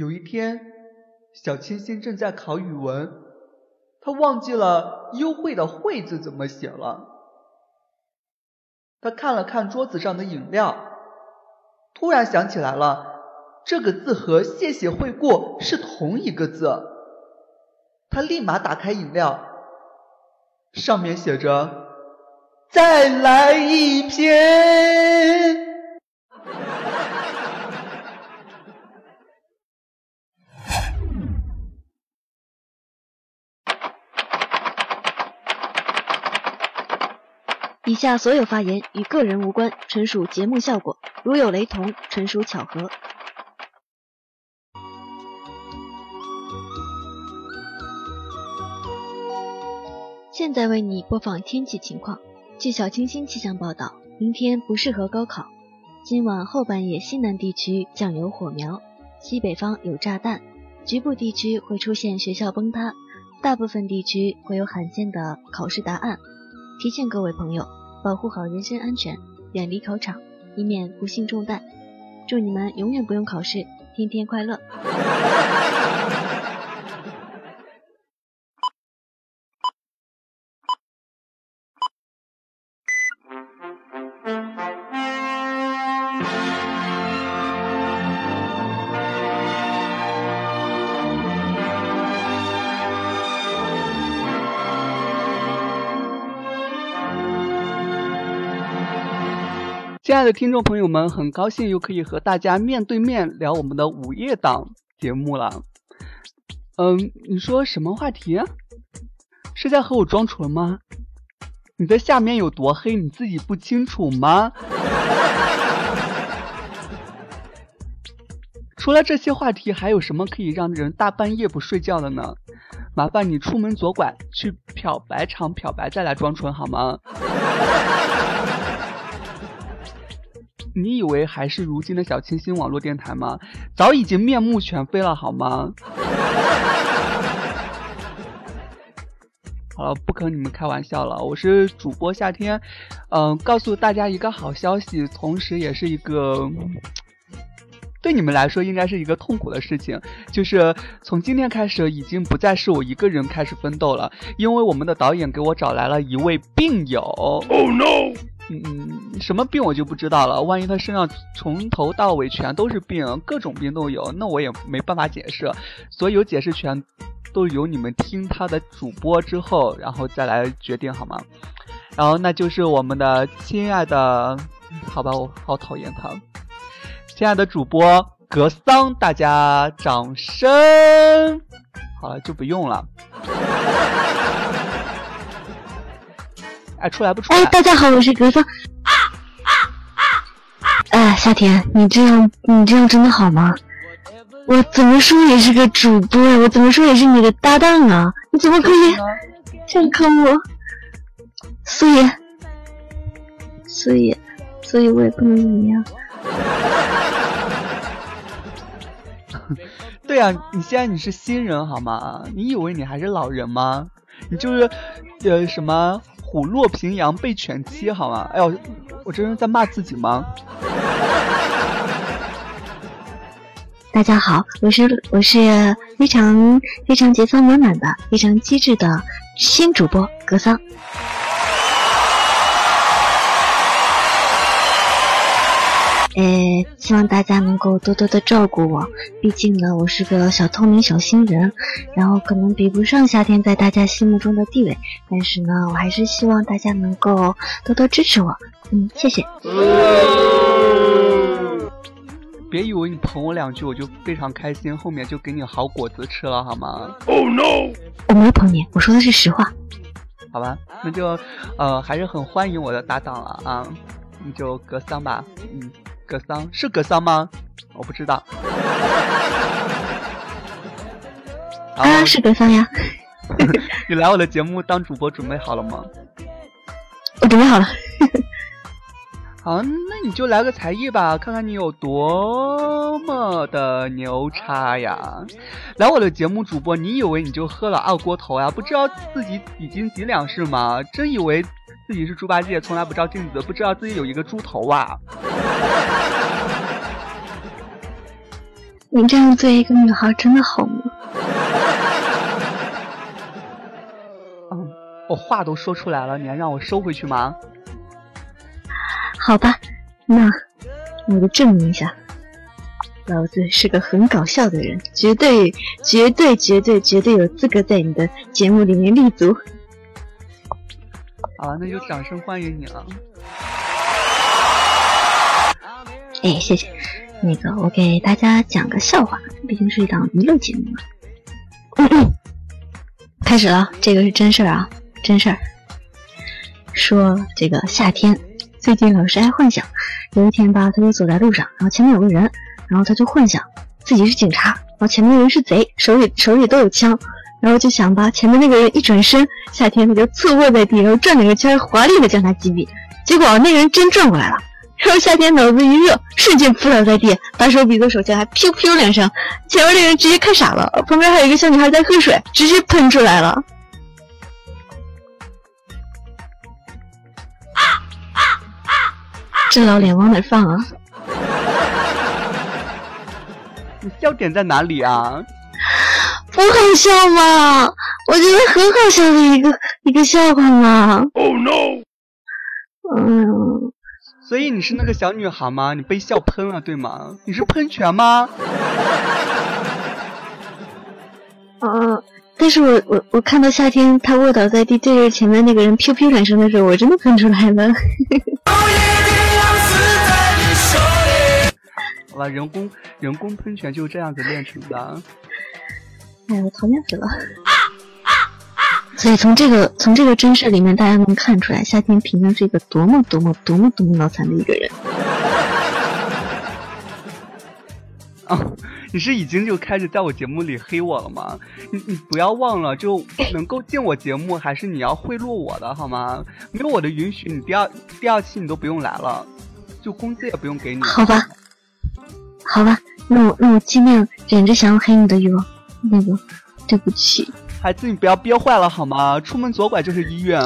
有一天，小清新正在考语文，他忘记了“优惠”的“惠”字怎么写了。他看了看桌子上的饮料，突然想起来了，这个字和“谢谢惠顾”是同一个字。他立马打开饮料，上面写着“再来一篇”。以下所有发言与个人无关，纯属节目效果，如有雷同，纯属巧合。现在为你播放天气情况。据小清新气象报道，明天不适合高考。今晚后半夜，西南地区将有火苗，西北方有炸弹，局部地区会出现学校崩塌，大部分地区会有罕见的考试答案。提醒各位朋友。保护好人身安全，远离考场，以免不幸中弹。祝你们永远不用考试，天天快乐！亲爱的听众朋友们，很高兴又可以和大家面对面聊我们的午夜档节目了。嗯，你说什么话题？是在和我装纯吗？你的下面有多黑，你自己不清楚吗？除了这些话题，还有什么可以让人大半夜不睡觉的呢？麻烦你出门左拐，去漂白厂漂白，再来装纯好吗？你以为还是如今的小清新网络电台吗？早已经面目全非了，好吗？好了，不跟你们开玩笑了，我是主播夏天，嗯，告诉大家一个好消息，同时也是一个对你们来说应该是一个痛苦的事情，就是从今天开始，已经不再是我一个人开始奋斗了，因为我们的导演给我找来了一位病友。Oh no！嗯，什么病我就不知道了。万一他身上从头到尾全都是病，各种病都有，那我也没办法解释。所有解释权都由你们听他的主播之后，然后再来决定好吗？然后那就是我们的亲爱的，好吧，我好讨厌他。亲爱的主播格桑，大家掌声。好了，就不用了。哎，出来不出来？哎，大家好，我是格桑。哎，夏天，你这样，你这样真的好吗？我怎么说也是个主播呀，我怎么说也是你的搭档啊，你怎么可以这样坑我？所以，所以，所以我也不能怎么样。对啊，你现在你是新人好吗？你以为你还是老人吗？你就是，呃，什么？虎落平阳被犬欺，好吗？哎呦，我这是在骂自己吗？大家好，我是我是非常非常节操满满的、非常机智的新主播格桑。呃，希望大家能够多多的照顾我，毕竟呢，我是个小透明小新人，然后可能比不上夏天在大家心目中的地位，但是呢，我还是希望大家能够多多支持我，嗯，谢谢。别以为你捧我两句我就非常开心，后面就给你好果子吃了好吗？Oh no！我没有捧你，我说的是实话。好吧，那就呃还是很欢迎我的搭档了啊，你就格桑吧，嗯。格桑是格桑吗？我不知道。啊，是格桑呀。你来我的节目当主播准备好了吗？我准备好了。好，那你就来个才艺吧，看看你有多么的牛叉呀！来我的节目主播，你以为你就喝了二锅头呀？不知道自己几斤几两是吗？真以为自己是猪八戒，从来不照镜子，不知道自己有一个猪头啊！你这样对一个女孩真的好吗？嗯，我话都说出来了，你还让我收回去吗？好吧，那我就证明一下，老子是个很搞笑的人，绝对、绝对、绝对、绝对有资格在你的节目里面立足。好了，那就掌声欢迎你了。哎，谢谢。那个，我给大家讲个笑话，毕竟是一档娱乐节目嘛。开始了，这个是真事儿啊，真事儿。说这个夏天最近老是爱幻想，有一天吧，他就走在路上，然后前面有个人，然后他就幻想自己是警察，然后前面的人是贼，手里手里都有枪，然后就想吧，前面那个人一转身，夏天他就侧卧在地，然后转两个圈，华丽的将他击毙。结果那个人真转过来了。然后夏天脑子一热，瞬间扑倒在地，把手比作手枪，还噗噗两声，前面那人直接看傻了，旁边还有一个小女孩在喝水，直接喷出来了。啊啊啊！这老脸往哪放啊？你笑点在哪里啊？不好笑吗？我觉得很好笑的一个一个笑话嘛。Oh no！嗯。所以你是那个小女孩吗？你被笑喷了对吗？你是喷泉吗？嗯，但是我我我看到夏天他卧倒在地对着前面那个人噗噗两声的时候，我真的喷出来了。好吧，人工人工喷泉就这样子练成的。哎，我讨厌死了。所以从这个从这个真事里面，大家能看出来，夏天平常是一个多么多么多么多么脑残的一个人。啊，你是已经就开始在我节目里黑我了吗？你你不要忘了，就 能够进我节目，还是你要贿赂我的好吗？没有我的允许，你第二第二期你都不用来了，就工资也不用给你。好吧，好吧，那我那我尽量忍着想要黑你的欲望。那个，对不起。孩子，你不要憋坏了好吗？出门左拐就是医院。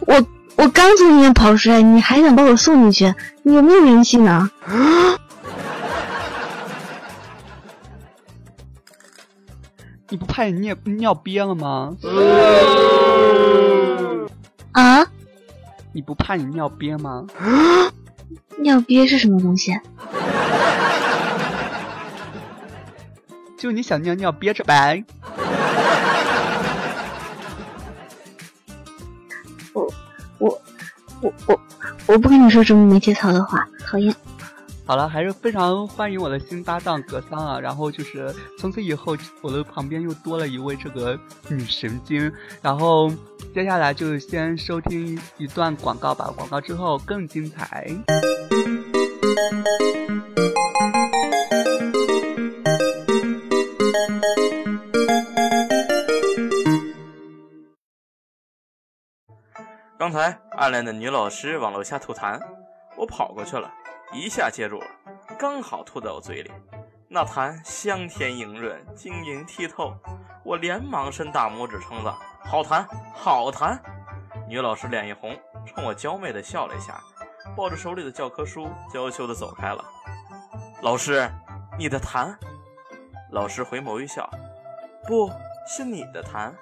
我我刚从医院跑出来，你还想把我送进去？你有没有人性啊？你不怕你尿尿憋了吗？啊？你不怕你尿憋吗？尿憋是什么东西？就你想尿尿憋着呗。我我我我我不跟你说这么没节操的话，讨厌。好了，还是非常欢迎我的新搭档格桑啊。然后就是从此以后，我的旁边又多了一位这个女神经。然后接下来就先收听一段广告吧，广告之后更精彩。刚才暗恋的女老师往楼下吐痰，我跑过去了，一下接住了，刚好吐在我嘴里。那痰香甜莹润，晶莹剔透，我连忙伸大拇指称赞：“好痰，好痰！”女老师脸一红，冲我娇媚的笑了一下，抱着手里的教科书，娇羞的走开了。老师，你的痰。老师回眸一笑：“不是你的痰。”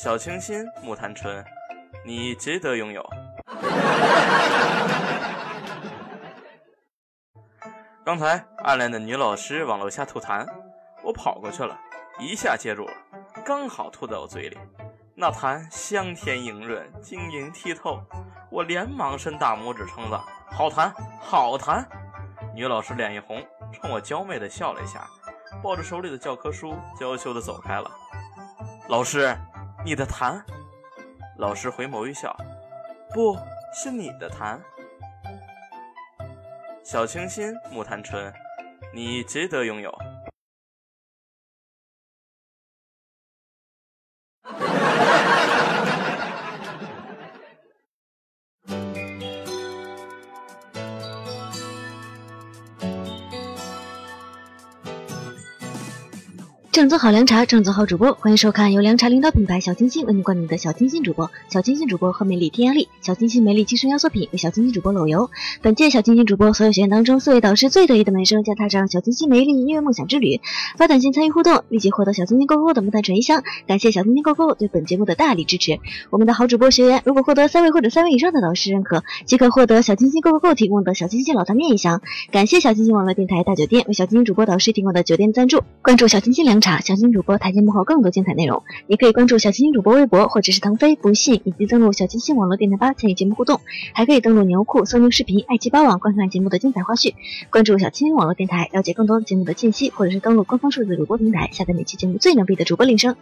小清新，木檀醇，你值得拥有。刚才暗恋的女老师往楼下吐痰，我跑过去了，一下接住了，刚好吐在我嘴里。那痰香甜莹润，晶莹剔透，我连忙伸大拇指称赞：“好痰，好痰！”女老师脸一红，冲我娇媚的笑了一下，抱着手里的教科书，娇羞的走开了。老师。你的痰，老师回眸一笑，不是你的痰。小清新，木炭醇，你值得拥有。正宗好凉茶，正宗好主播，欢迎收看由凉茶领导品牌小清新为您冠名的小清新主播。小清新主播贺美丽、天压力，小清新美丽精神压缩品为小清新主播搂油。本届小清新主播所有学员当中，四位导师最得意的门生将踏上小清新美丽音乐梦想之旅。发短信参与互动，立即获得小清新购购的木炭纯一箱。感谢小清新购购对本节目的大力支持。我们的好主播学员如果获得三位或者三位以上的导师认可，即可获得小清新购购购提供的小清新老坛面一箱。感谢小清新网络电台大酒店为小清新主播导师提供的酒店赞助。关注小清新凉茶，小清新主播台前幕后更多精彩内容。你可以关注小清新主播微博或者是腾飞、不信，以及登录小清新网络电台吧参与节目互动。还可以登录牛酷、搜牛视频、爱奇艺网观看节目的精彩花絮。关注小清新网络电台，了解更多节目的信息，或者是登录官方数字主播平台，下载每期节目最牛逼的主播铃声。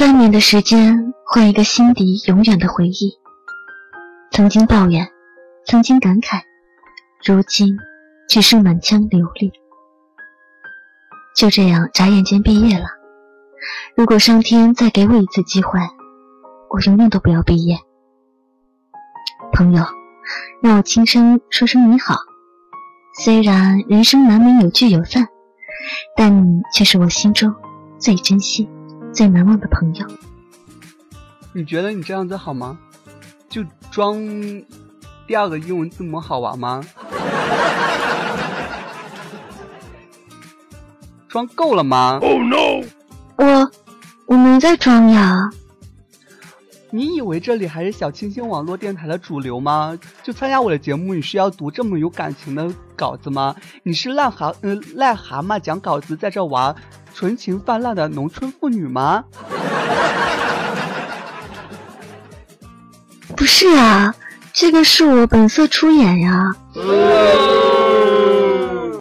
三年的时间换一个心底永远的回忆。曾经抱怨，曾经感慨，如今只剩满腔流利。就这样，眨眼间毕业了。如果上天再给我一次机会，我永远都不要毕业。朋友，让我轻声说声你好。虽然人生难免有聚有散，但你却是我心中最珍惜。最难忘的朋友，你觉得你这样子好吗？就装第二个英文字母好玩吗？装够了吗？Oh no！我我没在装呀。你以为这里还是小清新网络电台的主流吗？就参加我的节目，你需要读这么有感情的稿子吗？你是癞蛤嗯癞蛤蟆讲稿子在这玩？纯情泛滥的农村妇女吗？不是啊，这个是我本色出演呀。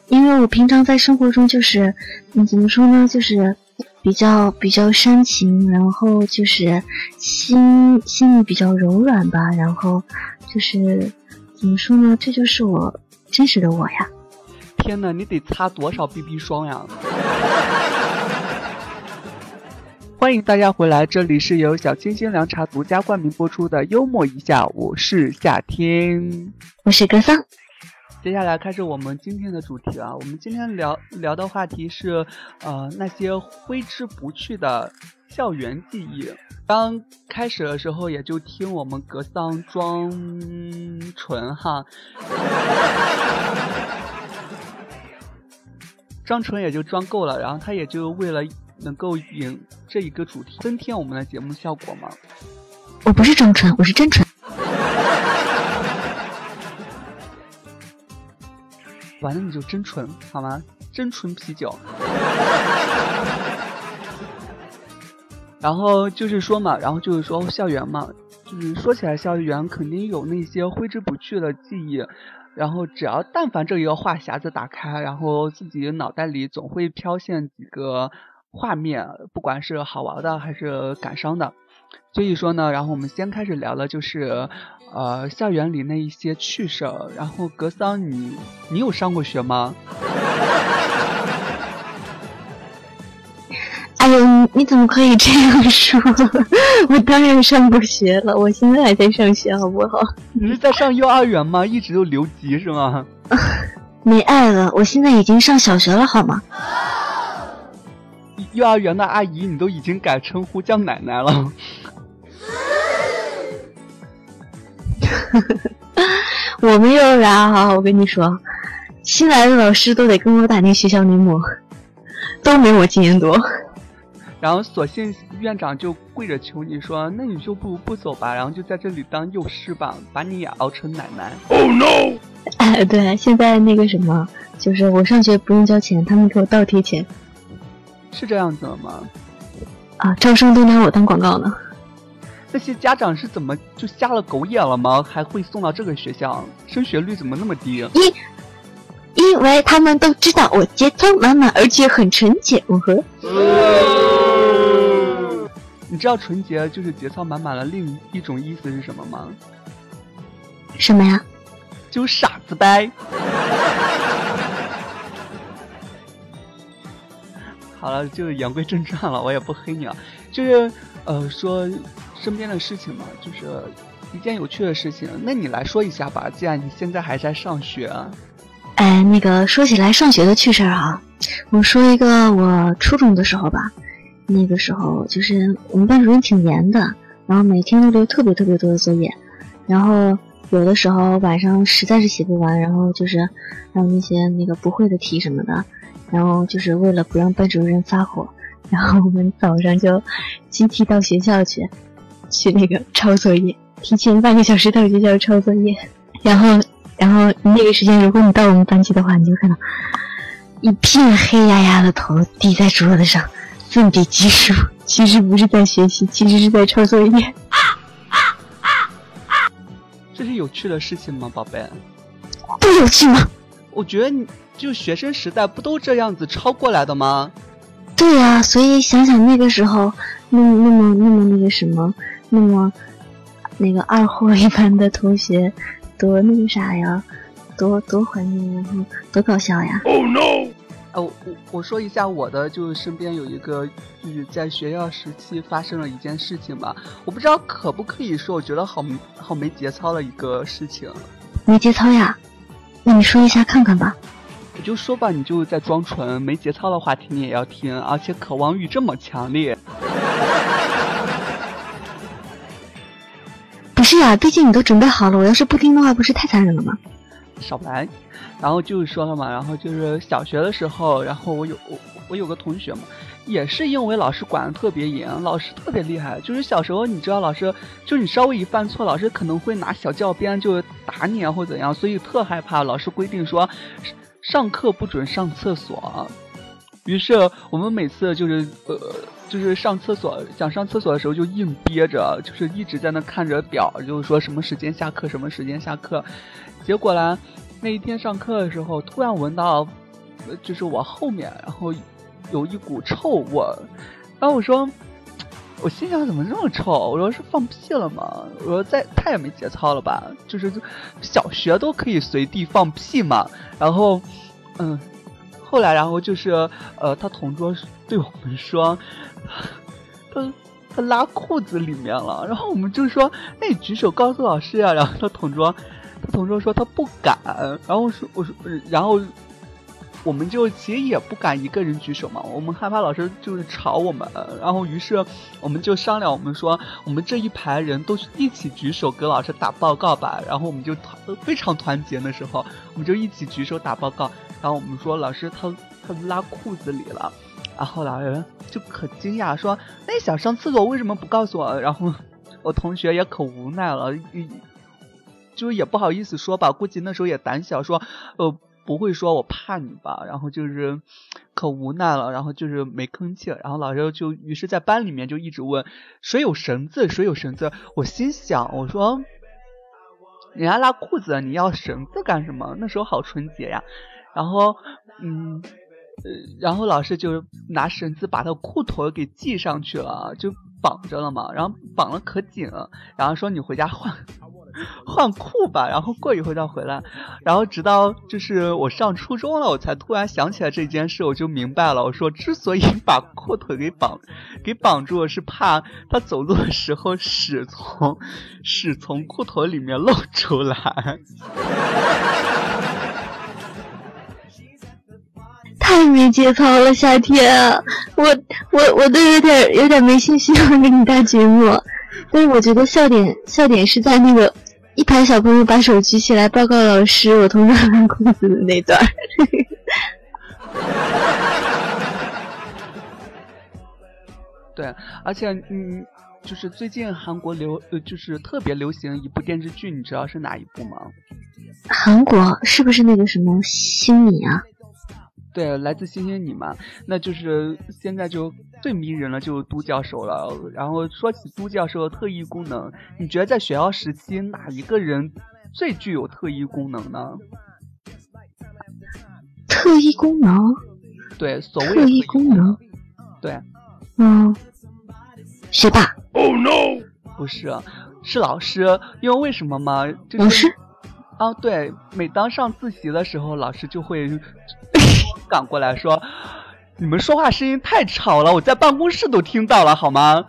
因为我平常在生活中就是，嗯，怎么说呢，就是比较比较煽情，然后就是心心里比较柔软吧，然后就是怎么说呢，这就是我真实的我呀。天哪，你得擦多少 BB 霜呀？欢迎大家回来，这里是由小清新凉茶独家冠名播出的幽默一下，我是夏天，我是格桑。接下来开始我们今天的主题啊，我们今天聊聊的话题是，呃，那些挥之不去的校园记忆。刚开始的时候也就听我们格桑装纯哈，装纯也就装够了，然后他也就为了。能够引这一个主题增添我们的节目效果吗？我不是装纯，我是真纯。完了你就真纯好吗？真纯啤酒。然后就是说嘛，然后就是说校园嘛，就是说起来校园肯定有那些挥之不去的记忆。然后只要但凡这一个话匣子打开，然后自己脑袋里总会飘现几个。画面，不管是好玩的还是感伤的，所以说呢，然后我们先开始聊了就是，呃，校园里那一些趣事儿。然后格桑，你你有上过学吗？哎呦，你你怎么可以这样说？我当然上过学了，我现在还在上学，好不好？你是在上幼儿园吗？一直都留级是吗？没爱了，我现在已经上小学了，好吗？幼儿园的阿姨，你都已经改称呼叫奶奶了。我们幼儿园啊，我跟你说，新来的老师都得跟我打听学校内幕，都没我经验多。然后，索性院长就跪着求你说：“那你就不不走吧，然后就在这里当幼师吧，把你也熬成奶奶。” Oh no！哎，对，现在那个什么，就是我上学不用交钱，他们给我倒贴钱。是这样子的吗？啊，招生都拿我当广告呢。那些家长是怎么就瞎了狗眼了吗？还会送到这个学校？升学率怎么那么低？因因为他们都知道我节操满满，而且很纯洁。我和你知道纯洁就是节操满满的另一种意思是什么吗？什么呀？就傻子呗。好了，就言归正传了，我也不黑你了。就是呃，说身边的事情嘛，就是一件有趣的事情。那你来说一下吧，既然你现在还在上学。哎，那个说起来上学的趣事儿哈，我说一个我初中的时候吧。那个时候就是我们班主任挺严的，然后每天都留特别特别多的作业，然后有的时候晚上实在是写不完，然后就是还有那些那个不会的题什么的，然后就是为了不让班主任发火，然后我们早上就集体到学校去，去那个抄作业，提前半个小时到学校抄作业，然后然后那个时间如果你到我们班级的话，你就看到一片黑压压的头抵在桌子上。奋笔疾书，其实不是在学习，其实是在抄作业。这是有趣的事情吗，宝贝？不有趣吗？我觉得你就学生时代不都这样子抄过来的吗？对呀，所以想想那个时候，那么那么那么那个什么，那么那个二货一般的同学，多那个啥呀，多多怀念，然后多搞笑呀！Oh no！呃，我我说一下我的，就是身边有一个，就是在学校时期发生了一件事情吧。我不知道可不可以说，我觉得好好没节操的一个事情。没节操呀？那你说一下看看吧。我就说吧，你就在装纯。没节操的话题你也要听，而且渴望欲这么强烈。不是呀，毕竟你都准备好了，我要是不听的话，不是太残忍了吗？少来。然后就是说了嘛，然后就是小学的时候，然后我有我我有个同学嘛，也是因为老师管的特别严，老师特别厉害。就是小时候你知道，老师就是你稍微一犯错，老师可能会拿小教鞭就打你啊，或怎样，所以特害怕。老师规定说，上课不准上厕所。于是我们每次就是呃，就是上厕所想上厕所的时候就硬憋着，就是一直在那看着表，就是说什么时间下课，什么时间下课。结果呢？那一天上课的时候，突然闻到，就是我后面，然后有一股臭味。然后我说，我心想怎么这么臭？我说是放屁了吗？我说再太没节操了吧？就是小学都可以随地放屁嘛。然后，嗯，后来然后就是呃，他同桌对我们说，他他拉裤子里面了。然后我们就说，那你举手告诉老师呀。然后他同桌。他同桌说他不敢，然后说我说，然后我们就其实也不敢一个人举手嘛，我们害怕老师就是吵我们，然后于是我们就商量，我们说我们这一排人都一起举手给老师打报告吧，然后我们就团非常团结的时候，我们就一起举手打报告，然后我们说老师他他拉裤子里了，然后老师就可惊讶说，那想上厕所为什么不告诉我？然后我同学也可无奈了。就也不好意思说吧，估计那时候也胆小，说，呃，不会说我怕你吧，然后就是可无奈了，然后就是没吭气，然后老师就于是在班里面就一直问谁有绳子，谁有绳子。我心想，我说，人家拉裤子，你要绳子干什么？那时候好纯洁呀。然后，嗯，然后老师就拿绳子把他裤腿给系上去了，就绑着了嘛，然后绑了可紧，然后说你回家换。换裤吧，然后过一会儿再回来，然后直到就是我上初中了，我才突然想起来这件事，我就明白了。我说之所以把裤腿给绑，给绑住，是怕他走路的时候屎从屎从裤头里面露出来。太没节操了，夏天，我我我都有点有点没信心给你带节目。但是我觉得笑点笑点是在那个一排小朋友把手举起来报告老师，我同桌拉裤子的那段。对，而且嗯，就是最近韩国流呃，就是特别流行一部电视剧，你知道是哪一部吗？韩国是不是那个什么星你啊？对，来自星星你嘛，那就是现在就最迷人了，就是都教授了。然后说起都教授的特异功能，你觉得在学校时期哪一个人最具有特异功能呢？特异功能？对，所谓特异功能。对。嗯，学霸。Oh no！不是，是老师。因为为什么吗？就是、老师？啊，对，每当上自习的时候，老师就会赶过来说：“你们说话声音太吵了，我在办公室都听到了，好吗？”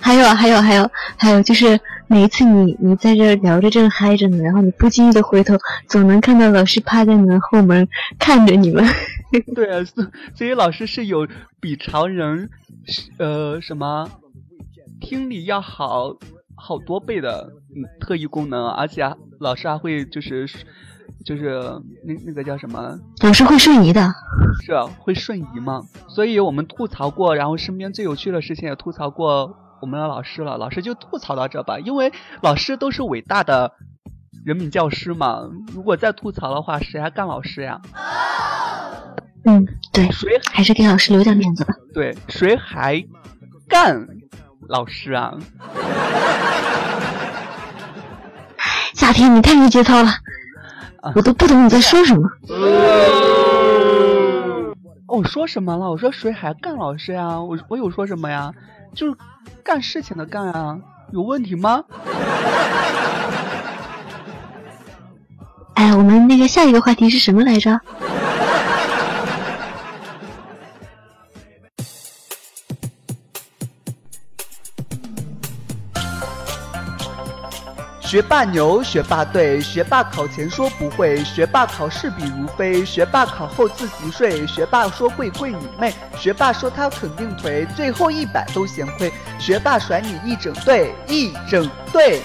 还有，还有，还有，还有，就是每一次你你在这聊着正嗨着呢，然后你不经意的回头，总能看到老师趴在门后门看着你们。对啊，所所以老师是有比常人呃什么听力要好好多倍的特异功能，而且老师还会就是就是那那个叫什么？老师会瞬移的。是啊，会瞬移嘛？所以我们吐槽过，然后身边最有趣的事情也吐槽过。我们的老师了，老师就吐槽到这吧，因为老师都是伟大的人民教师嘛。如果再吐槽的话，谁还干老师呀？嗯，对，谁还是给老师留点面子吧。对，谁还干老师啊？夏天，你太没节操了，我都不懂你在说什么。哦，说什么了？我说谁还干老师呀？我我有说什么呀？就是干事情的干啊，有问题吗？哎，我们那个下一个话题是什么来着？学霸牛，学霸对，学霸考前说不会，学霸考试比如飞，学霸考后自习睡，学霸说会跪你妹，学霸说他肯定颓，最后一百都嫌亏，学霸甩你一整队，一整队。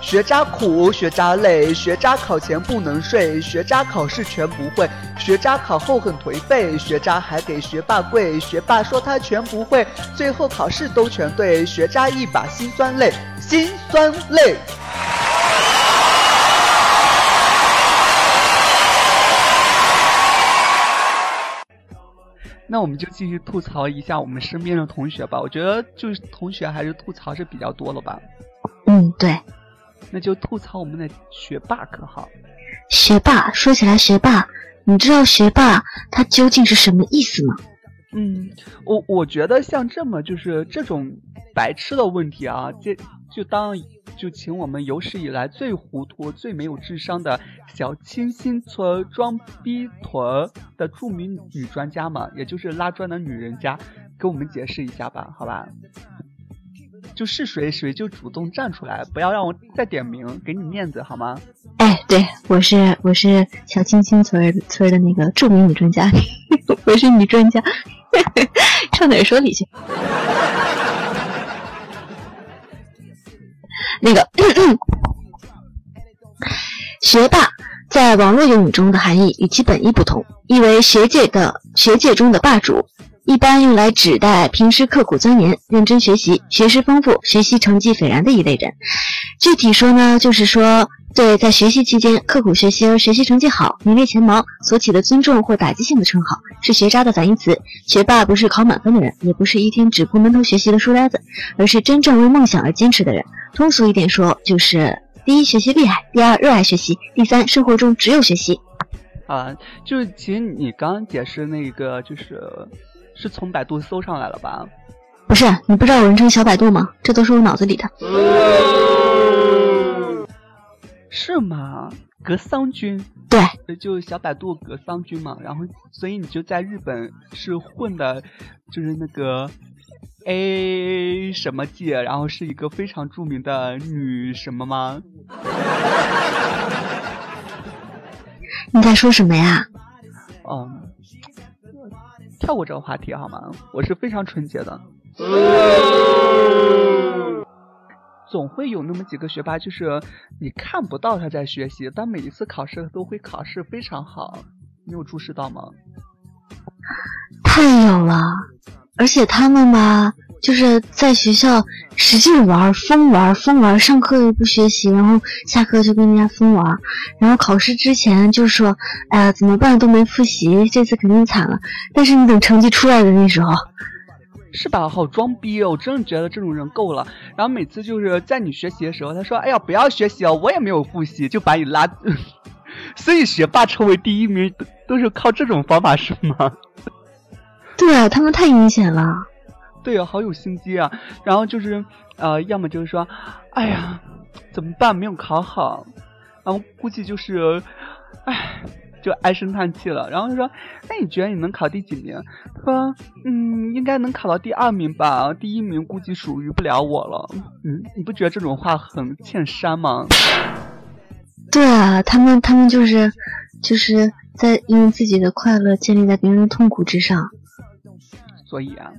学渣苦，学渣累，学渣考前不能睡，学渣考试全不会，学渣考后很颓废，学渣还给学霸跪，学霸说他全不会，最后考试都全对，学渣一把辛酸泪，辛酸泪。那我们就继续吐槽一下我们身边的同学吧。我觉得就是同学还是吐槽是比较多了吧。嗯，对。那就吐槽我们的学霸可好？学霸说起来，学霸，你知道学霸他究竟是什么意思吗？嗯，我我觉得像这么就是这种白痴的问题啊，这就当就请我们有史以来最糊涂、最没有智商的小清新村装逼屯的著名女专家嘛，也就是拉砖的女人家，给我们解释一下吧，好吧？就是谁谁就主动站出来，不要让我再点名，给你面子好吗？哎，对，我是我是小青青村村的那个著名女专家，我是女专家，上哪说理去？那个 学霸在网络用语中的含义与其本意不同，意为学界的学界中的霸主。一般用来指代平时刻苦钻研、认真学习、学识丰富、学习成绩斐然的一类人。具体说呢，就是说对在学习期间刻苦学习而学习成绩好、名列前茅所起的尊重或打击性的称号，是学渣的反义词。学霸不是考满分的人，也不是一天只顾闷头学习的书呆子，而是真正为梦想而坚持的人。通俗一点说，就是第一学习厉害，第二热爱学习，第三生活中只有学习。啊，就是其实你刚刚解释那个就是。是从百度搜上来了吧？不是，你不知道有人称小百度吗？这都是我脑子里的。是吗？格桑君？对，就小百度格桑君嘛。然后，所以你就在日本是混的，就是那个 A 什么界，然后是一个非常著名的女什么吗？你在说什么呀？嗯。跳过这个话题好吗？我是非常纯洁的。总会有那么几个学霸，就是你看不到他在学习，但每一次考试都会考试非常好。你有注视到吗？太而且他们吧。就是在学校使劲玩，疯玩，疯玩，上课又不学习，然后下课就跟人家疯玩，然后考试之前就说：“哎呀，怎么办？都没复习，这次肯定惨了。”但是你等成绩出来的那时候，是吧？好装逼哦！我真的觉得这种人够了。然后每次就是在你学习的时候，他说：“哎呀，不要学习哦，我也没有复习，就把你拉。”所以学霸成为第一名都是靠这种方法，是吗？对啊，他们太阴险了。对啊，好有心机啊。然后就是呃，要么就是说，哎呀，怎么办？没有考好。然后估计就是，唉。就唉声叹气了，然后就说：“那你觉得你能考第几名？”他说：“嗯，应该能考到第二名吧，第一名估计属于不了我了。”嗯，你不觉得这种话很欠删吗？对啊，他们他们就是就是在用自己的快乐建立在别人的痛苦之上。所以啊，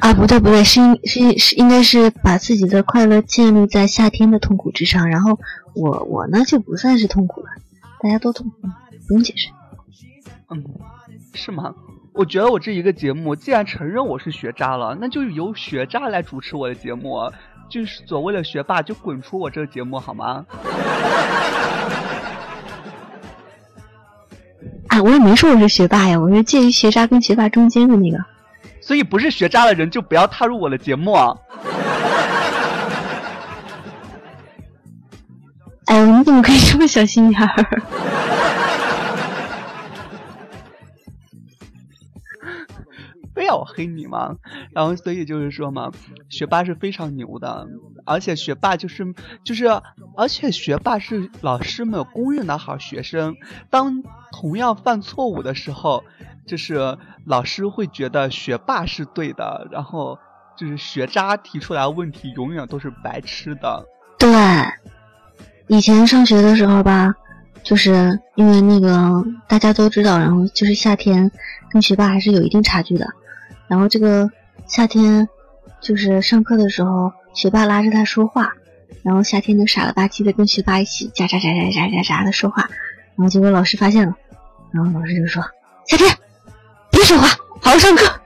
啊不对不对，是应是是应该是把自己的快乐建立在夏天的痛苦之上，然后我我呢就不算是痛苦了，大家都痛苦。不用解释。嗯，是吗？我觉得我这一个节目，既然承认我是学渣了，那就由学渣来主持我的节目。就是所谓的学霸，就滚出我这个节目好吗？啊，我也没说我是学霸呀，我是介于学渣跟学霸中间的那个。所以不是学渣的人就不要踏入我的节目。啊！哎，你怎么可以这么小心眼儿？非要我黑你吗？然后所以就是说嘛，学霸是非常牛的，而且学霸就是就是，而且学霸是老师们公认的好学生。当同样犯错误的时候，就是老师会觉得学霸是对的，然后就是学渣提出来问题永远都是白痴的。对，以前上学的时候吧，就是因为那个大家都知道，然后就是夏天跟学霸还是有一定差距的。然后这个夏天，就是上课的时候，学霸拉着他说话，然后夏天就傻了吧唧的跟学霸一起喳喳喳喳喳喳喳的说话，然后结果老师发现了，然后老师就说：“夏天，别说话，好好上课。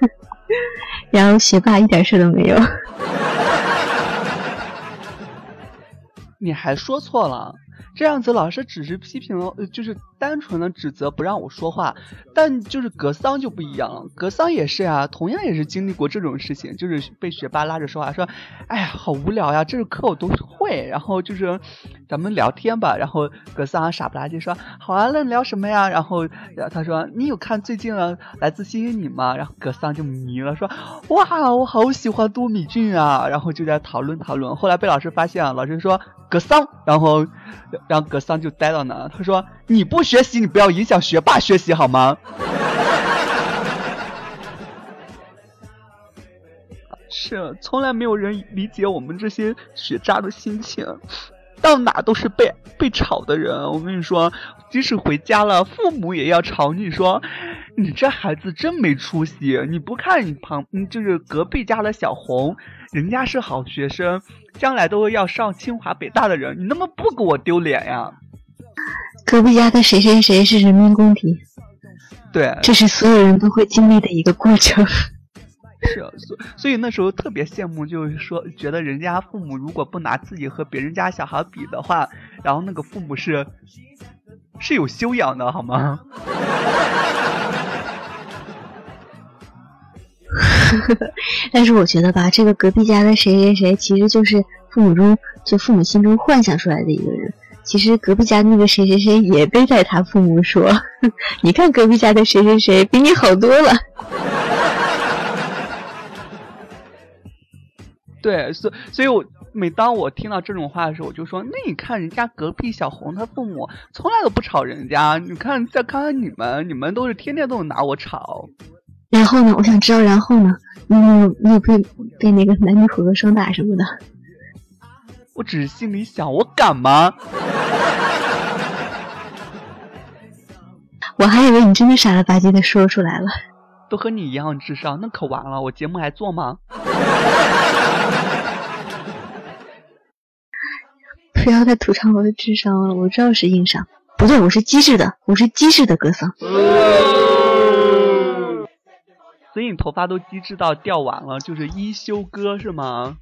”然后学霸一点事都没有。你还说错了。这样子，老师只是批评了，就是单纯的指责不让我说话。但就是格桑就不一样了，格桑也是呀，同样也是经历过这种事情，就是被学霸拉着说话，说：“哎呀，好无聊呀，这个课我都会。”然后就是咱们聊天吧。然后格桑傻不拉几说：“好啊，那聊什么呀？”然后他说：“你有看最近的《来自星星你》吗？”然后格桑就迷了，说：“哇，我好喜欢多米俊啊！”然后就在讨论讨论。后来被老师发现了，老师说。格桑，然后，然后格桑就呆到那。他说：“你不学习，你不要影响学霸学习好吗？” 是，从来没有人理解我们这些学渣的心情，到哪都是被被吵的人。我跟你说，即使回家了，父母也要吵你说：“你这孩子真没出息！你不看你旁，就是隔壁家的小红。”人家是好学生，将来都要上清华北大的人，你能不能不给我丢脸呀？隔壁家的谁谁谁是人民公敌，对，这是所有人都会经历的一个过程。是，所所以那时候特别羡慕，就是说觉得人家父母如果不拿自己和别人家小孩比的话，然后那个父母是是有修养的，好吗？但是我觉得吧，这个隔壁家的谁谁谁，其实就是父母中就父母心中幻想出来的一个人。其实隔壁家那个谁谁谁也背在他父母说：“ 你看隔壁家的谁谁谁比你好多了。”对，所所以，我每当我听到这种话的时候，我就说：“那你看人家隔壁小红，她父母从来都不吵人家。你看，再看看你们，你们都是天天都拿我吵。”然后呢？我想知道，然后呢？你有你有被被那个男女混合双打什么的？我只是心里想，我敢吗？我还以为你真的傻了吧唧的说出来了。都和你一样智商，那可完了，我节目还做吗？不要再吐槽我的智商了，我知道是硬伤。不对，我是机智的，我是机智的格桑。所以你头发都机智到掉完了，就是一休哥是吗？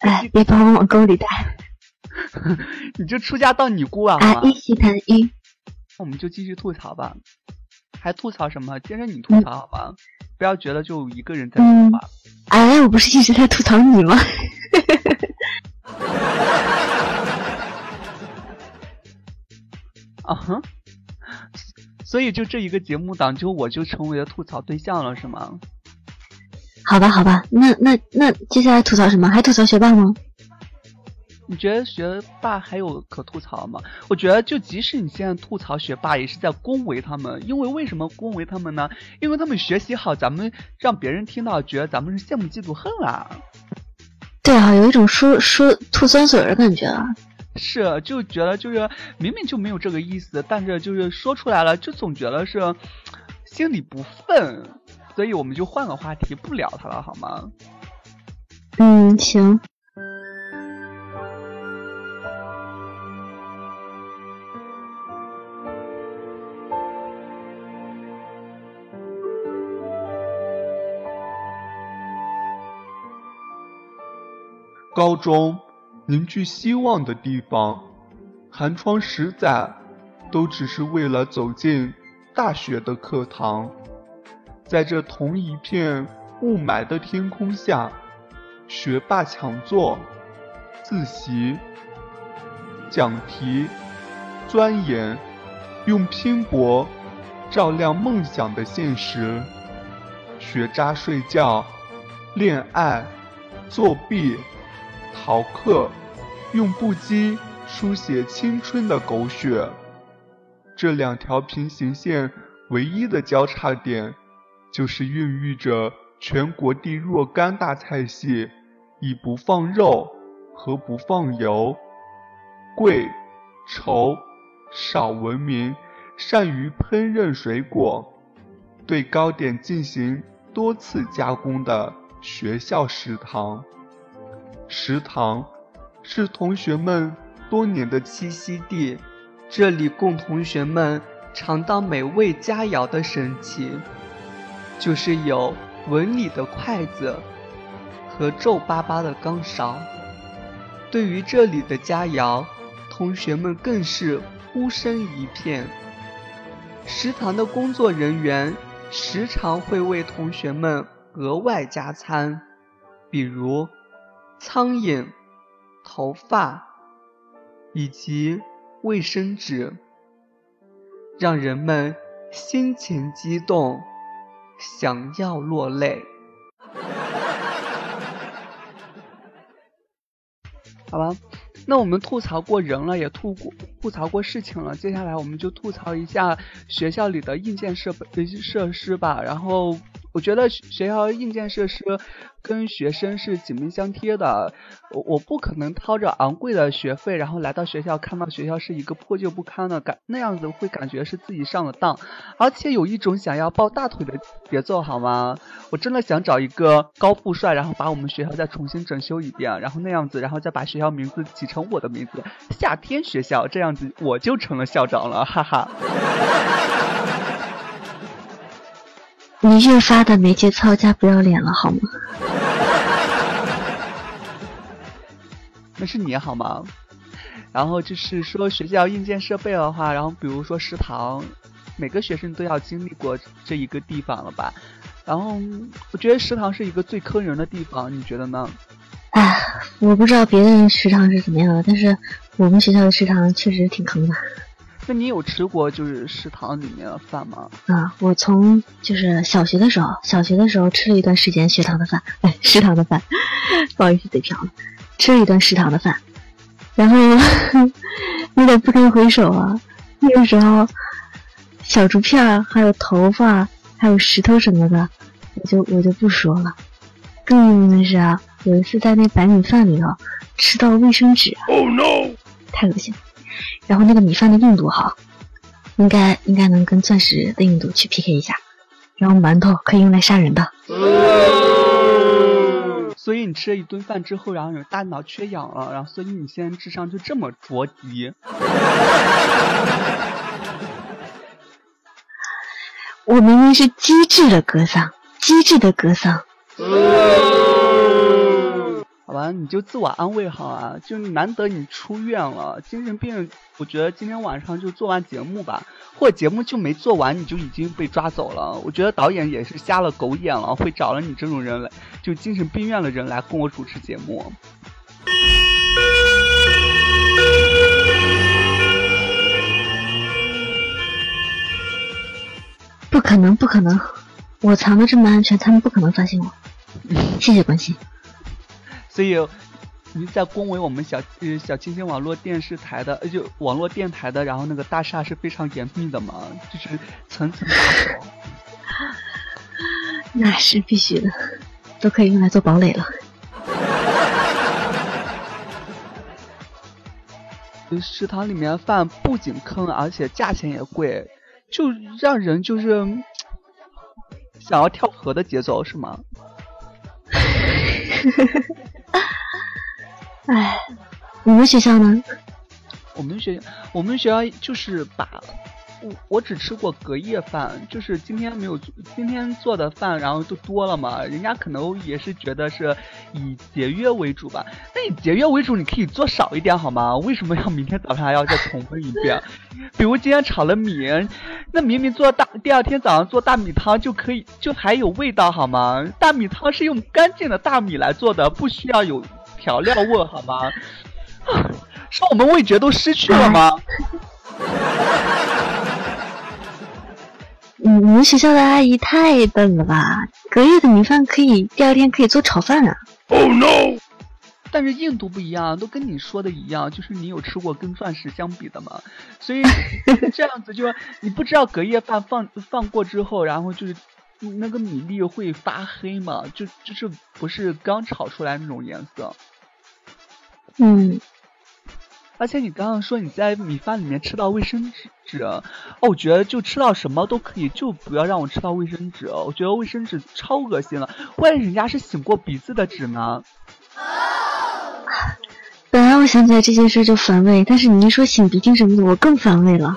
哎，别把我往沟里带！你这出家当尼姑啊？啊，一起谈一。那我们就继续吐槽吧，还吐槽什么？接着你吐槽好吧，不要觉得就一个人在说话。哎，我不是一直在吐槽你吗？啊哼，所以就这一个节目档，就我就成为了吐槽对象了，是吗？好吧，好吧，那那那接下来吐槽什么？还吐槽学霸吗？你觉得学霸还有可吐槽吗？我觉得，就即使你现在吐槽学霸，也是在恭维他们。因为为什么恭维他们呢？因为他们学习好，咱们让别人听到，觉得咱们是羡慕嫉妒恨啊。对啊，有一种说说吐酸水的感觉啊。是，就觉得就是明明就没有这个意思，但是就是说出来了，就总觉得是心里不忿，所以我们就换个话题，不聊他了，好吗？嗯，行。高中凝聚希望的地方，寒窗十载，都只是为了走进大学的课堂。在这同一片雾霾的天空下，学霸抢座、自习、讲题、钻研，用拼搏照亮梦想的现实。学渣睡觉、恋爱、作弊。逃课，用不羁书写青春的狗血。这两条平行线唯一的交叉点，就是孕育着全国第若干大菜系，以不放肉和不放油，贵、稠、少闻名，善于烹饪水果，对糕点进行多次加工的学校食堂。食堂是同学们多年的栖息地，这里供同学们尝到美味佳肴的神奇，就是有纹理的筷子和皱巴巴的钢勺。对于这里的佳肴，同学们更是呼声一片。食堂的工作人员时常会为同学们额外加餐，比如。苍蝇、头发以及卫生纸，让人们心情激动，想要落泪。好吧，那我们吐槽过人了，也吐过吐槽过事情了，接下来我们就吐槽一下学校里的硬件设备设施吧。然后。我觉得学校硬件设施跟学生是紧密相贴的，我我不可能掏着昂贵的学费，然后来到学校看到学校是一个破旧不堪的感，那样子会感觉是自己上了当，而且有一种想要抱大腿的节奏，好吗？我真的想找一个高富帅，然后把我们学校再重新整修一遍，然后那样子，然后再把学校名字起成我的名字——夏天学校，这样子我就成了校长了，哈哈。你越发的没节操加不要脸了，好吗？那是你好吗？然后就是说学校硬件设备的话，然后比如说食堂，每个学生都要经历过这一个地方了吧？然后我觉得食堂是一个最坑人的地方，你觉得呢？哎，我不知道别的食堂是怎么样的，但是我们学校的食堂确实挺坑的。那你有吃过就是食堂里面的饭吗？啊，我从就是小学的时候，小学的时候吃了一段时间学堂的饭，哎，食堂的饭，不好意思嘴瓢了，吃了一段食堂的饭，然后有点 不堪回首啊。那个时候，小竹片还有头发还有石头什么的，我就我就不说了。更有名的是啊，有一次在那白米饭里头吃到卫生纸，Oh no，太恶心。然后那个米饭的硬度哈，应该应该能跟钻石的硬度去 PK 一下。然后馒头可以用来杀人的。所以你吃了一顿饭之后，然后有大脑缺氧了，然后所以你现在智商就这么着急。我明明是机智的格桑，机智的格桑。好吧，你就自我安慰好啊！就难得你出院了，精神病，我觉得今天晚上就做完节目吧，或者节目就没做完，你就已经被抓走了。我觉得导演也是瞎了狗眼了，会找了你这种人来，就精神病院的人来跟我主持节目。不可能，不可能，我藏的这么安全，他们不可能发现我。谢谢关心。所以，你在恭维我们小呃小清新网络电视台的，就网络电台的，然后那个大厦是非常严密的嘛，就是层层把守。那是必须的，都可以用来做堡垒了。食堂里面饭不仅坑，而且价钱也贵，就让人就是想要跳河的节奏，是吗？哎，你们学校呢？我们学校我们学校就是把。我我只吃过隔夜饭，就是今天没有今天做的饭，然后就多了嘛。人家可能也是觉得是以节约为主吧。那以节约为主，你可以做少一点好吗？为什么要明天早上还要再重复一遍？比如今天炒了米，那明明做大，第二天早上做大米汤就可以，就还有味道好吗？大米汤是用干净的大米来做的，不需要有调料味好吗？是我们味觉都失去了吗？你你们学校的阿姨太笨了吧？隔夜的米饭可以第二天可以做炒饭啊！Oh no！但是硬度不一样，都跟你说的一样，就是你有吃过跟钻石相比的吗？所以这样子就你不知道隔夜饭放放过之后，然后就是那个米粒会发黑嘛？就就是不是刚炒出来那种颜色。嗯。而且你刚刚说你在米饭里面吃到卫生纸，哦，我觉得就吃到什么都可以，就不要让我吃到卫生纸。我觉得卫生纸超恶心了，万一人家是擤过鼻子的纸呢？本来我想起来这件事就反胃，但是你一说擤鼻涕什么的，我更反胃了。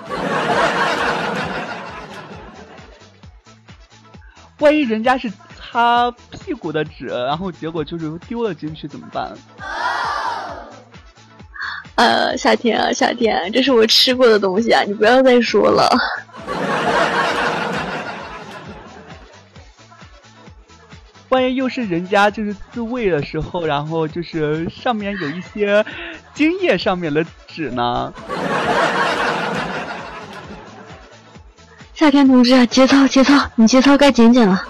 万一人家是擦屁股的纸，然后结果就是丢了进去怎么办？呃，夏天啊，夏天，这是我吃过的东西啊，你不要再说了。万一又是人家就是自慰的时候，然后就是上面有一些精液上面的纸呢？夏天同志啊，节操节操，你节操该减减了。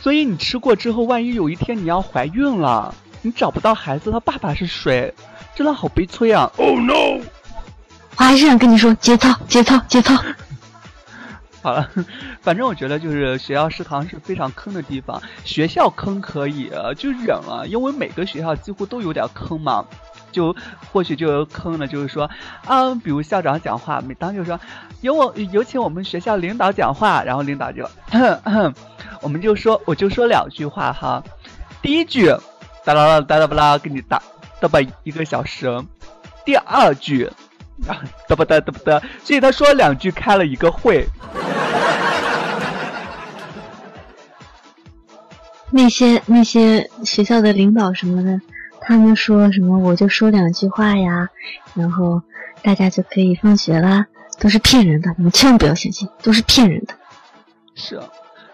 所以你吃过之后，万一有一天你要怀孕了。你找不到孩子，他爸爸是谁？真的好悲催啊！Oh no！我还是想跟你说，节操，节操，节操。好了，反正我觉得就是学校食堂是非常坑的地方。学校坑可以就忍了，因为每个学校几乎都有点坑嘛。就或许就坑了，就是说啊，比如校长讲话，每当就说有我有请我们学校领导讲话，然后领导就，我们就说我就说两句话哈，第一句。哒啦啦哒啦不啦，给你打嘚吧一个小时。第二句，啊嘚不嘚嘚不嘚，所以他说两句开了一个会。那些那些学校的领导什么的，他们说什么我就说两句话呀，然后大家就可以放学啦，都是骗人的，你们千万不要相信，都是骗人的。是，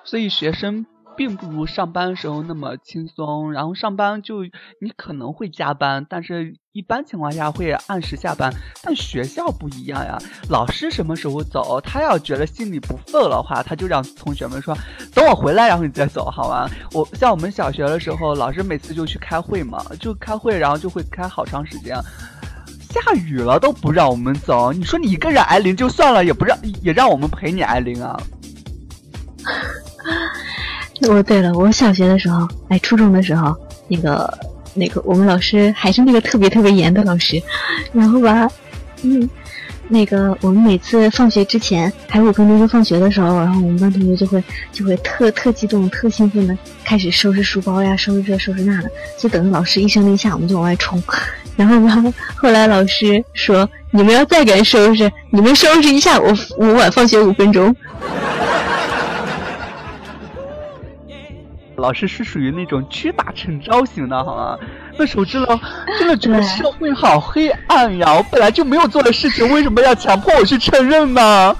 所以学生。并不如上班的时候那么轻松，然后上班就你可能会加班，但是一般情况下会按时下班。但学校不一样呀，老师什么时候走，他要觉得心里不忿的话，他就让同学们说等我回来，然后你再走，好吗？我像我们小学的时候，老师每次就去开会嘛，就开会，然后就会开好长时间，下雨了都不让我们走。你说你一个人挨淋就算了，也不让也让我们陪你挨淋啊。哦，对了，我小学的时候，哎，初中的时候，那个那个我们老师还是那个特别特别严的老师，然后吧，嗯，那个我们每次放学之前还有五分钟就放学的时候，然后我们班同学就会就会特特激动、特兴奋的开始收拾书包呀，收拾这收拾那的，就等着老师一声令下，我们就往外冲。然后呢，后来老师说：“你们要再敢收拾，你们收拾一下，我我晚放学五分钟。”老师是属于那种屈打成招型的，好吗？那时候真的真的觉得社会好黑暗呀！我本来就没有做的事情，为什么要强迫我去承认呢？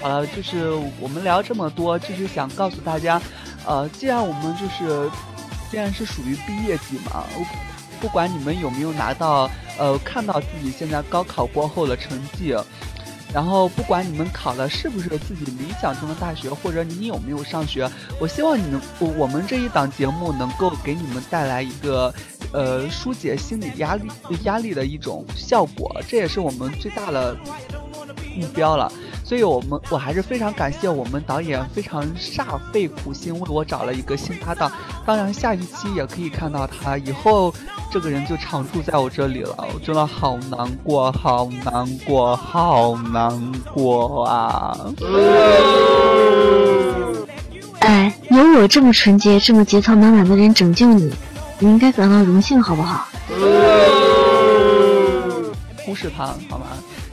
好 了，就是我们聊这么多，就是想告诉大家，呃，既然我们就是，既然是属于毕业季嘛。不管你们有没有拿到，呃，看到自己现在高考过后的成绩。然后，不管你们考的是不是自己理想中的大学，或者你有没有上学，我希望你能，我我们这一档节目能够给你们带来一个，呃，疏解心理压力压力的一种效果，这也是我们最大的目标了。所以，我们我还是非常感谢我们导演非常煞费苦心为我找了一个新搭档。当然，下一期也可以看到他，以后这个人就常驻在我这里了。我真的好难过，好难过，好难过啊！哎，有我这么纯洁、这么节操满满的人拯救你，你应该感到荣幸，好不好？忽视他好吗？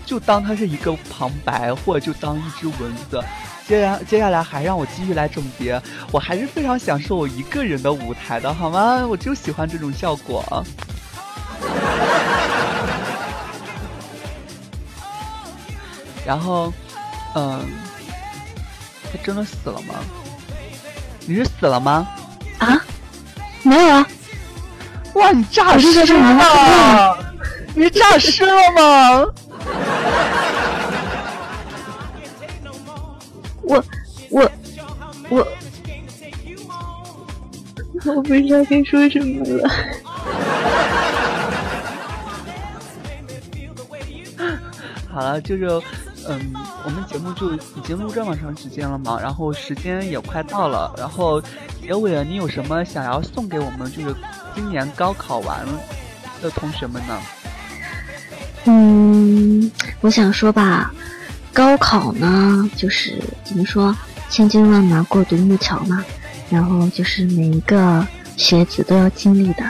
就当它是一个旁白，或者就当一只蚊子。接下接下来还让我继续来总结，我还是非常享受我一个人的舞台的，好吗？我就喜欢这种效果。然后，嗯，他真的死了吗？你是死了吗？啊？没有啊！哇，你诈尸了！你诈尸了吗？我我不知道该说什么了。好了，就是嗯，我们节目就已经录这么长时间了嘛，然后时间也快到了，然后结尾你有什么想要送给我们就是今年高考完的同学们呢？嗯，我想说吧。高考呢，就是怎么说，千军万马过独木桥嘛，然后就是每一个学子都要经历的。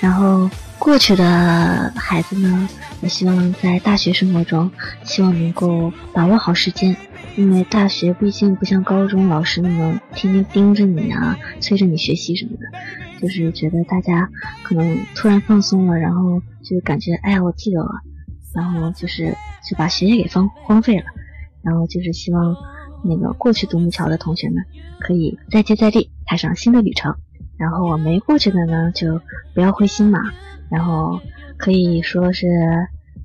然后过去的孩子呢，我希望在大学生活中，希望能够把握好时间，因为大学毕竟不像高中老师那么天天盯着你啊，催着你学习什么的。就是觉得大家可能突然放松了，然后就感觉哎呀，我自由了。然后就是就把学业给荒荒废了，然后就是希望那个过去独木桥的同学们可以再接再厉，踏上新的旅程。然后没过去的呢，就不要灰心嘛。然后可以说是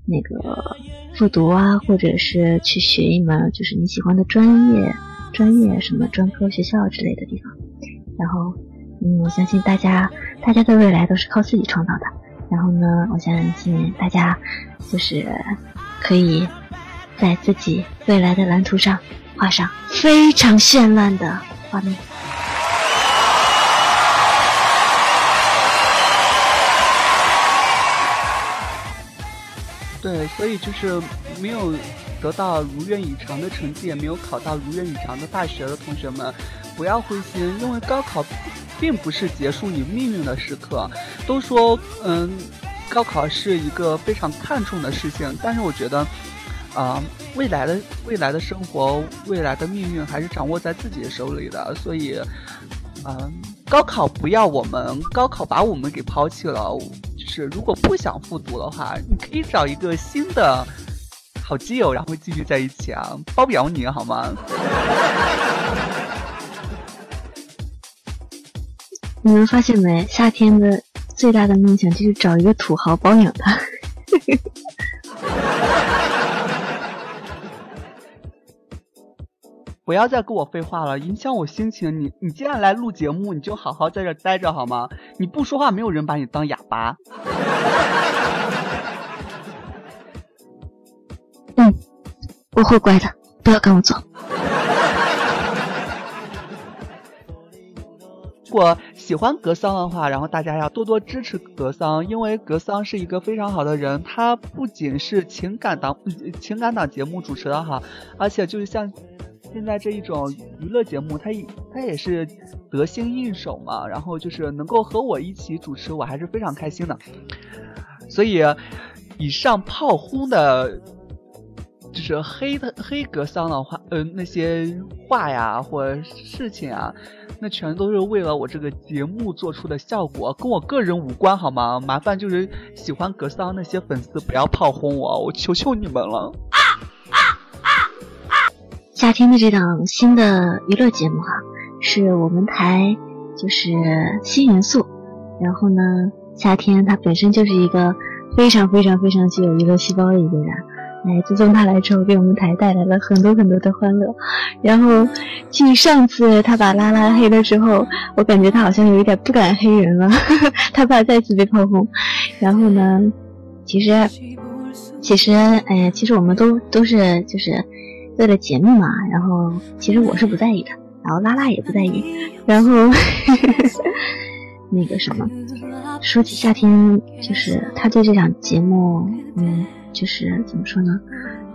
那个复读啊，或者是去学一门就是你喜欢的专业、专业什么专科学校之类的地方。然后，嗯，我相信大家大家的未来都是靠自己创造的。然后呢，我相信大家就是可以在自己未来的蓝图上画上非常绚烂的画面。对，所以就是没有得到如愿以偿的成绩，也没有考到如愿以偿的大学的同学们，不要灰心，因为高考。并不是结束你命运的时刻，都说嗯，高考是一个非常看重的事情，但是我觉得，啊，未来的未来的生活，未来的命运还是掌握在自己手里的，所以，嗯，高考不要我们，高考把我们给抛弃了，就是如果不想复读的话，你可以找一个新的好基友，然后继续在一起啊，包养你好吗？你们发现没？夏天的最大的梦想就是找一个土豪包养他。不要再跟我废话了，影响我心情。你你既然来录节目，你就好好在这待着好吗？你不说话，没有人把你当哑巴。嗯，我会乖的，不要跟我走。如果喜欢格桑的话，然后大家要多多支持格桑，因为格桑是一个非常好的人。他不仅是情感档情感档节目主持的哈，而且就是像现在这一种娱乐节目，他他也是得心应手嘛。然后就是能够和我一起主持，我还是非常开心的。所以，以上炮轰的，就是黑的黑格桑的话，呃，那些话呀或事情啊。那全都是为了我这个节目做出的效果，跟我个人无关，好吗？麻烦就是喜欢格桑那些粉丝不要炮轰我，我求求你们了。夏天的这档新的娱乐节目哈，是我们台就是新元素，然后呢夏天他本身就是一个非常非常非常具有娱乐细胞的一个人。哎，自从他来之后，给我们台带来了很多很多的欢乐。然后，继上次他把拉拉黑了之后，我感觉他好像有一点不敢黑人了，他怕再次被炮轰。然后呢，其实，其实，哎，其实我们都都是就是为了节目嘛。然后，其实我是不在意的，然后拉拉也不在意。然后，那个什么，说起夏天，就是他对这场节目，嗯。就是怎么说呢，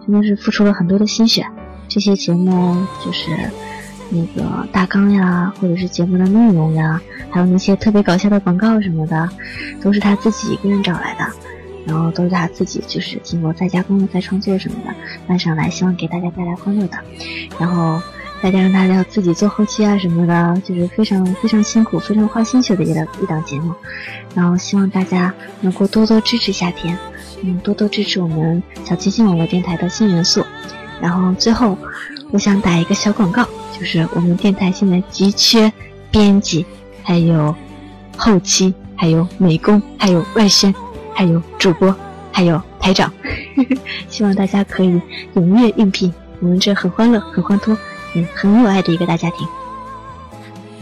真的是付出了很多的心血。这些节目就是那个大纲呀，或者是节目的内容呀，还有那些特别搞笑的广告什么的，都是他自己一个人找来的，然后都是他自己就是经过再加工、再创作什么的搬上来，希望给大家带来欢乐的。然后再加上他要自己做后期啊什么的，就是非常非常辛苦、非常花心血的一档一档节目。然后希望大家能够多多支持夏天。嗯，多多支持我们小清新网络电台的新元素。然后最后，我想打一个小广告，就是我们电台现在急缺编辑，还有后期，还有美工，还有外宣，还有主播，还有台长。希望大家可以踊跃应聘，我们这很欢乐、很欢脱、嗯，很有爱的一个大家庭。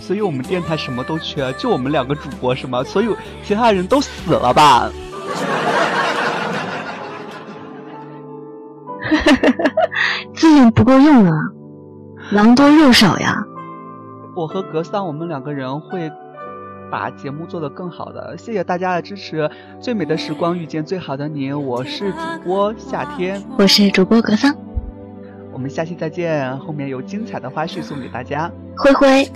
所以我们电台什么都缺，就我们两个主播是吗？所以其他人都死了吧？资源不够用啊，狼多肉少呀。我和格桑，我们两个人会把节目做得更好的。谢谢大家的支持，最美的时光遇见最好的你。我是主播夏天，我是主播格桑。我们下期再见，后面有精彩的花絮送给大家。灰灰。